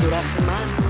Durante manos